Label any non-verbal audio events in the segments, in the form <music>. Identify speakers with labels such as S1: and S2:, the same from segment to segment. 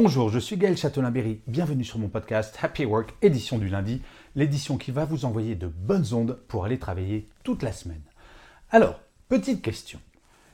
S1: Bonjour, je suis Gaël Châtelain-Berry. Bienvenue sur mon podcast Happy Work, édition du lundi, l'édition qui va vous envoyer de bonnes ondes pour aller travailler toute la semaine. Alors, petite question.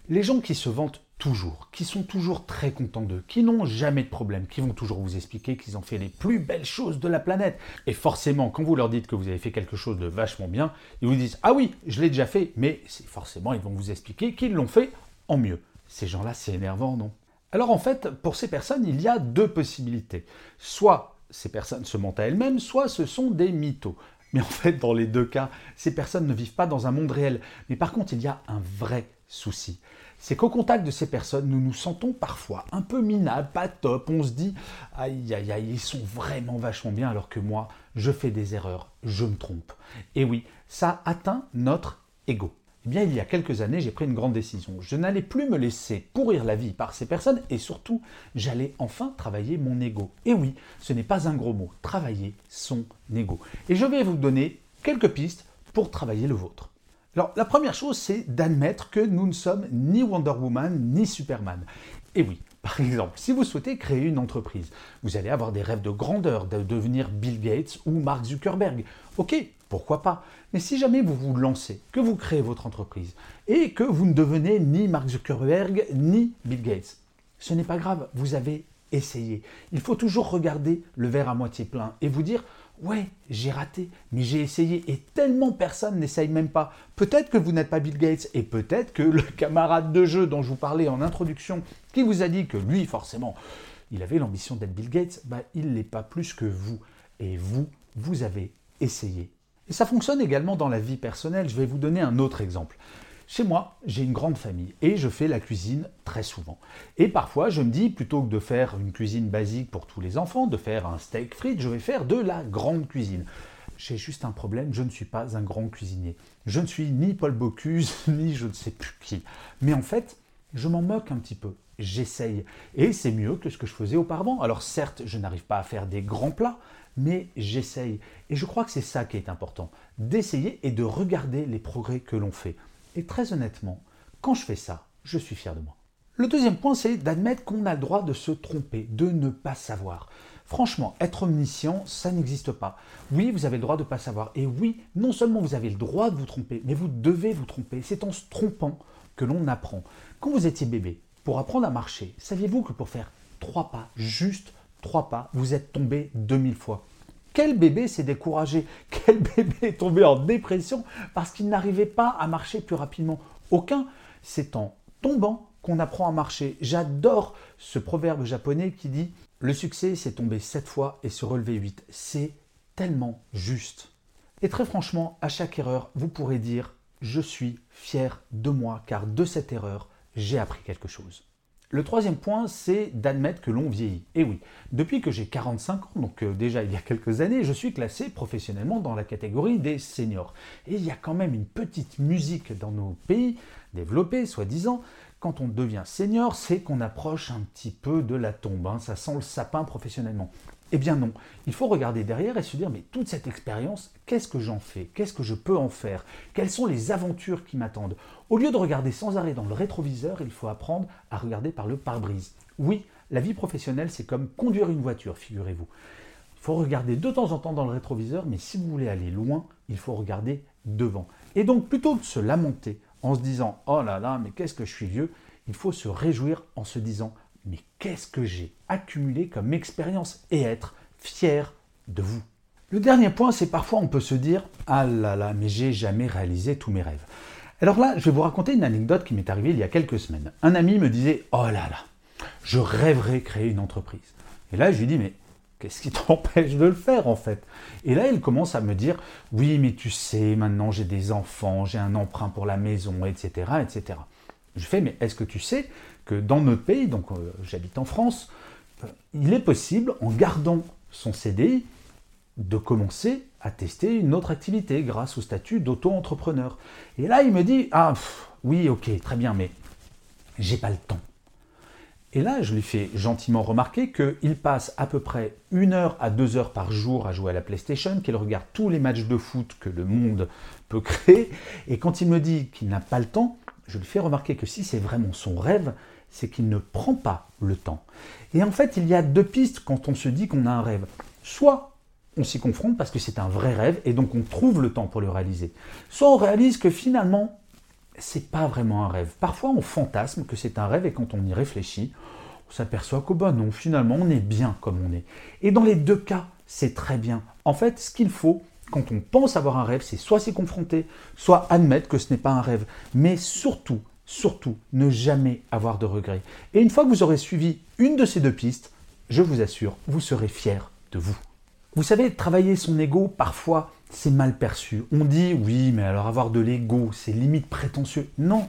S1: Les gens qui se vantent toujours, qui sont toujours très contents d'eux, qui n'ont jamais de problème, qui vont toujours vous expliquer qu'ils ont fait les plus belles choses de la planète. Et forcément, quand vous leur dites que vous avez fait quelque chose de vachement bien, ils vous disent Ah oui, je l'ai déjà fait, mais forcément, ils vont vous expliquer qu'ils l'ont fait en mieux. Ces gens-là, c'est énervant, non? Alors en fait, pour ces personnes, il y a deux possibilités. Soit ces personnes se mentent à elles-mêmes, soit ce sont des mythos. Mais en fait, dans les deux cas, ces personnes ne vivent pas dans un monde réel. Mais par contre, il y a un vrai souci. C'est qu'au contact de ces personnes, nous nous sentons parfois un peu minables, pas top. On se dit, aïe, aïe, aïe, ils sont vraiment vachement bien, alors que moi, je fais des erreurs, je me trompe. Et oui, ça atteint notre ego. Eh bien, il y a quelques années, j'ai pris une grande décision. Je n'allais plus me laisser pourrir la vie par ces personnes et surtout, j'allais enfin travailler mon ego. Et oui, ce n'est pas un gros mot, travailler son ego. Et je vais vous donner quelques pistes pour travailler le vôtre. Alors, la première chose, c'est d'admettre que nous ne sommes ni Wonder Woman ni Superman. Et oui, par exemple, si vous souhaitez créer une entreprise, vous allez avoir des rêves de grandeur, de devenir Bill Gates ou Mark Zuckerberg. Ok, pourquoi pas Mais si jamais vous vous lancez, que vous créez votre entreprise et que vous ne devenez ni Mark Zuckerberg ni Bill Gates, ce n'est pas grave, vous avez essayé. Il faut toujours regarder le verre à moitié plein et vous dire Ouais, j'ai raté, mais j'ai essayé et tellement personne n'essaye même pas. Peut-être que vous n'êtes pas Bill Gates et peut-être que le <laughs> camarade de jeu dont je vous parlais en introduction, qui vous a dit que lui, forcément, il avait l'ambition d'être Bill Gates, bah, il n'est pas plus que vous. Et vous, vous avez essayé et ça fonctionne également dans la vie personnelle. Je vais vous donner un autre exemple. Chez moi, j'ai une grande famille et je fais la cuisine très souvent. Et parfois, je me dis, plutôt que de faire une cuisine basique pour tous les enfants, de faire un steak frites, je vais faire de la grande cuisine. J'ai juste un problème, je ne suis pas un grand cuisinier. Je ne suis ni Paul Bocuse, <laughs> ni je ne sais plus qui. Mais en fait, je m'en moque un petit peu. J'essaye. Et c'est mieux que ce que je faisais auparavant. Alors certes, je n'arrive pas à faire des grands plats, mais j'essaye. Et je crois que c'est ça qui est important, d'essayer et de regarder les progrès que l'on fait. Et très honnêtement, quand je fais ça, je suis fier de moi. Le deuxième point, c'est d'admettre qu'on a le droit de se tromper, de ne pas savoir. Franchement, être omniscient, ça n'existe pas. Oui, vous avez le droit de ne pas savoir. Et oui, non seulement vous avez le droit de vous tromper, mais vous devez vous tromper. C'est en se trompant que l'on apprend. Quand vous étiez bébé, pour apprendre à marcher, saviez-vous que pour faire trois pas, juste trois pas, vous êtes tombé 2000 fois? Quel bébé s'est découragé <laughs> Quel bébé est tombé en dépression parce qu'il n'arrivait pas à marcher plus rapidement Aucun. C'est en tombant qu'on apprend à marcher. J'adore ce proverbe japonais qui dit Le succès, c'est tomber sept fois et se relever huit. C'est tellement juste. Et très franchement, à chaque erreur, vous pourrez dire Je suis fier de moi car de cette erreur, j'ai appris quelque chose. Le troisième point, c'est d'admettre que l'on vieillit. Et oui, depuis que j'ai 45 ans, donc euh, déjà il y a quelques années, je suis classé professionnellement dans la catégorie des seniors. Et il y a quand même une petite musique dans nos pays développés, soi-disant, quand on devient senior, c'est qu'on approche un petit peu de la tombe. Hein. ça sent le sapin professionnellement. Eh bien non, il faut regarder derrière et se dire, mais toute cette expérience, qu'est-ce que j'en fais? Qu'est-ce que je peux en faire? Quelles sont les aventures qui m'attendent? Au lieu de regarder sans arrêt dans le rétroviseur, il faut apprendre à regarder par le pare-brise. Oui, la vie professionnelle, c'est comme conduire une voiture, figurez-vous. Il faut regarder de temps en temps dans le rétroviseur, mais si vous voulez aller loin, il faut regarder devant. Et donc, plutôt que de se lamenter en se disant, oh là là, mais qu'est-ce que je suis vieux, il faut se réjouir en se disant, mais qu'est-ce que j'ai accumulé comme expérience et être fier de vous? Le dernier point, c'est parfois on peut se dire Ah là là, mais j'ai jamais réalisé tous mes rêves. Alors là, je vais vous raconter une anecdote qui m'est arrivée il y a quelques semaines. Un ami me disait Oh là là, je rêverais créer une entreprise. Et là, je lui dis Mais qu'est-ce qui <laughs> t'empêche de le faire en fait? Et là, il commence à me dire Oui, mais tu sais, maintenant j'ai des enfants, j'ai un emprunt pour la maison, etc. etc. Je fais Mais est-ce que tu sais que dans notre pays, donc euh, j'habite en France, il est possible, en gardant son CDI, de commencer à tester une autre activité grâce au statut d'auto-entrepreneur. Et là, il me dit Ah, oui, ok, très bien, mais j'ai pas le temps. Et là, je lui fais gentiment remarquer qu'il passe à peu près une heure à deux heures par jour à jouer à la PlayStation, qu'il regarde tous les matchs de foot que le monde peut créer. Et quand il me dit qu'il n'a pas le temps, je lui fais remarquer que si c'est vraiment son rêve, c'est qu'il ne prend pas le temps. Et en fait, il y a deux pistes quand on se dit qu'on a un rêve. Soit on s'y confronte parce que c'est un vrai rêve et donc on trouve le temps pour le réaliser. Soit on réalise que finalement, c'est pas vraiment un rêve. Parfois, on fantasme que c'est un rêve et quand on y réfléchit, on s'aperçoit qu'au bon non, finalement, on est bien comme on est. Et dans les deux cas, c'est très bien. En fait, ce qu'il faut, quand on pense avoir un rêve, c'est soit s'y confronter, soit admettre que ce n'est pas un rêve. Mais surtout, surtout, ne jamais avoir de regrets. Et une fois que vous aurez suivi une de ces deux pistes, je vous assure, vous serez fier de vous. Vous savez, travailler son ego, parfois, c'est mal perçu. On dit, oui, mais alors avoir de l'ego, c'est limite prétentieux. Non,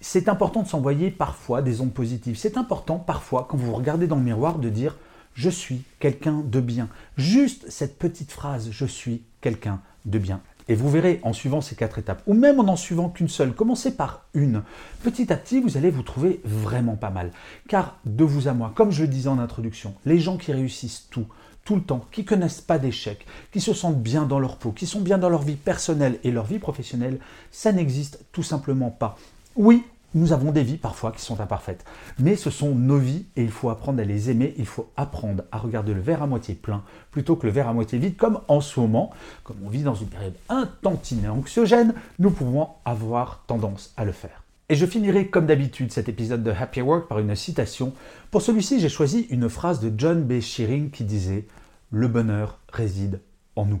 S1: c'est important de s'envoyer parfois des ondes positives. C'est important parfois, quand vous regardez dans le miroir, de dire, je suis quelqu'un de bien. Juste cette petite phrase, je suis quelqu'un de bien. Et vous verrez en suivant ces quatre étapes, ou même en n'en suivant qu'une seule, commencez par une. Petit à petit, vous allez vous trouver vraiment pas mal. Car de vous à moi, comme je le disais en introduction, les gens qui réussissent tout, tout le temps, qui connaissent pas d'échecs, qui se sentent bien dans leur peau, qui sont bien dans leur vie personnelle et leur vie professionnelle, ça n'existe tout simplement pas. Oui, nous avons des vies parfois qui sont imparfaites, mais ce sont nos vies et il faut apprendre à les aimer, il faut apprendre à regarder le verre à moitié plein plutôt que le verre à moitié vide, comme en ce moment, comme on vit dans une période un tantinet anxiogène, nous pouvons avoir tendance à le faire. Et je finirai comme d'habitude cet épisode de Happy Work par une citation. Pour celui-ci, j'ai choisi une phrase de John B. Shearing qui disait Le bonheur réside en nous.